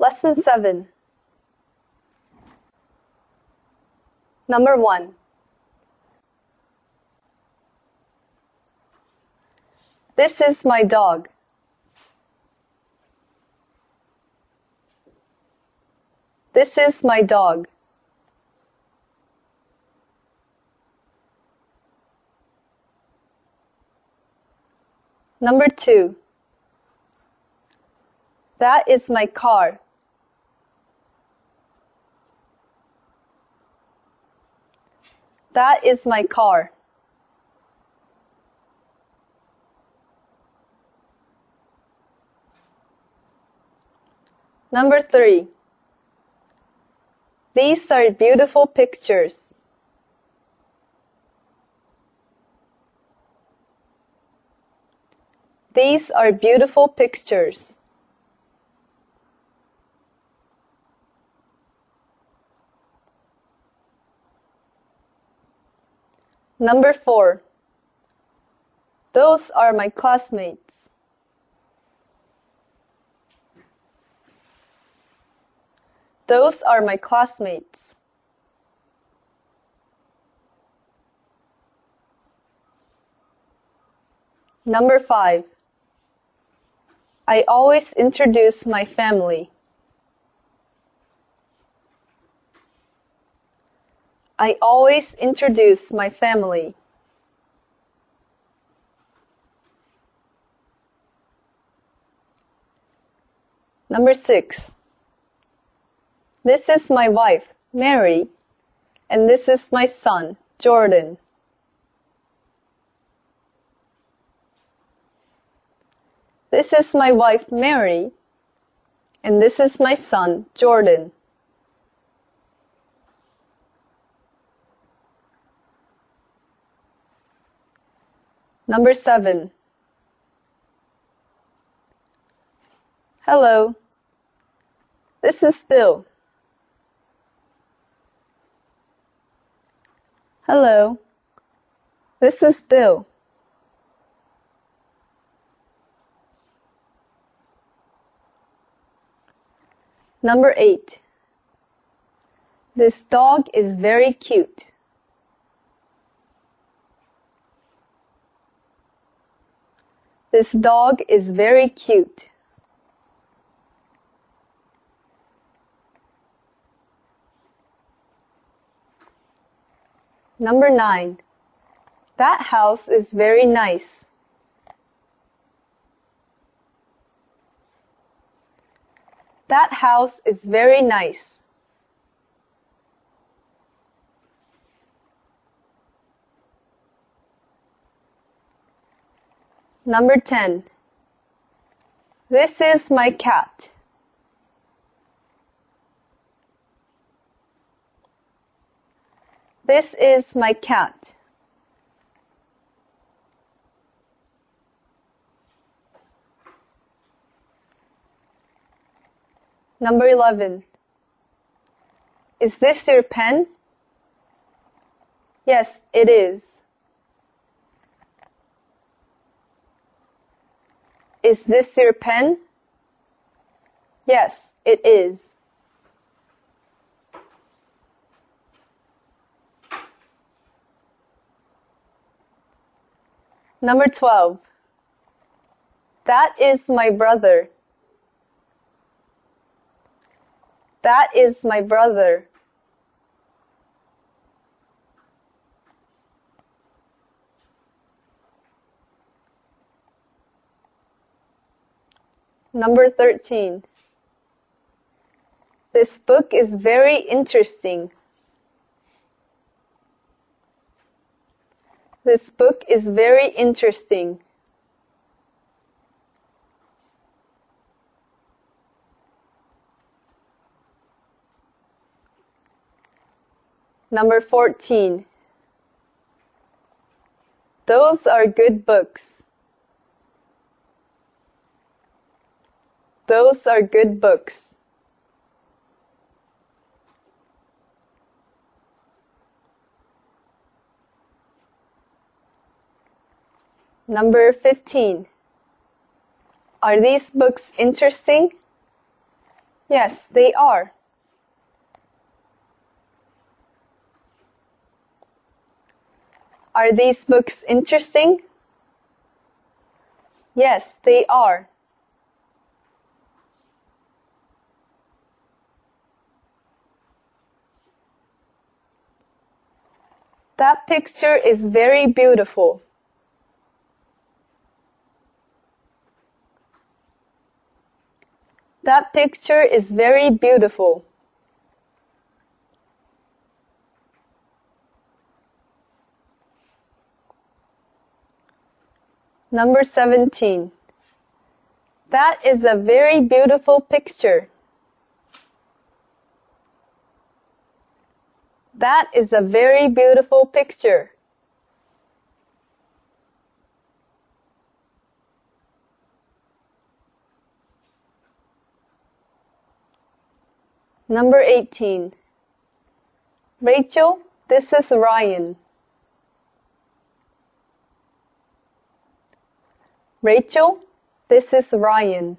Lesson 7 Number 1 This is my dog. This is my dog. Number 2 That is my car. That is my car. Number three. These are beautiful pictures. These are beautiful pictures. Number four. Those are my classmates. Those are my classmates. Number five. I always introduce my family. I always introduce my family. Number six. This is my wife, Mary, and this is my son, Jordan. This is my wife, Mary, and this is my son, Jordan. Number seven. Hello. This is Bill. Hello. This is Bill. Number eight. This dog is very cute. This dog is very cute. Number nine. That house is very nice. That house is very nice. Number 10. This is my cat. This is my cat. Number 11. Is this your pen? Yes, it is. Is this your pen? Yes, it is. Number 12. That is my brother. That is my brother. Number 13. This book is very interesting. This book is very interesting. Number 14. Those are good books. Those are good books. Number 15. Are these books interesting? Yes, they are. Are these books interesting? Yes, they are. That picture is very beautiful. That picture is very beautiful. Number 17. That is a very beautiful picture. That is a very beautiful picture. Number 18. Rachel, this is Ryan. Rachel, this is Ryan.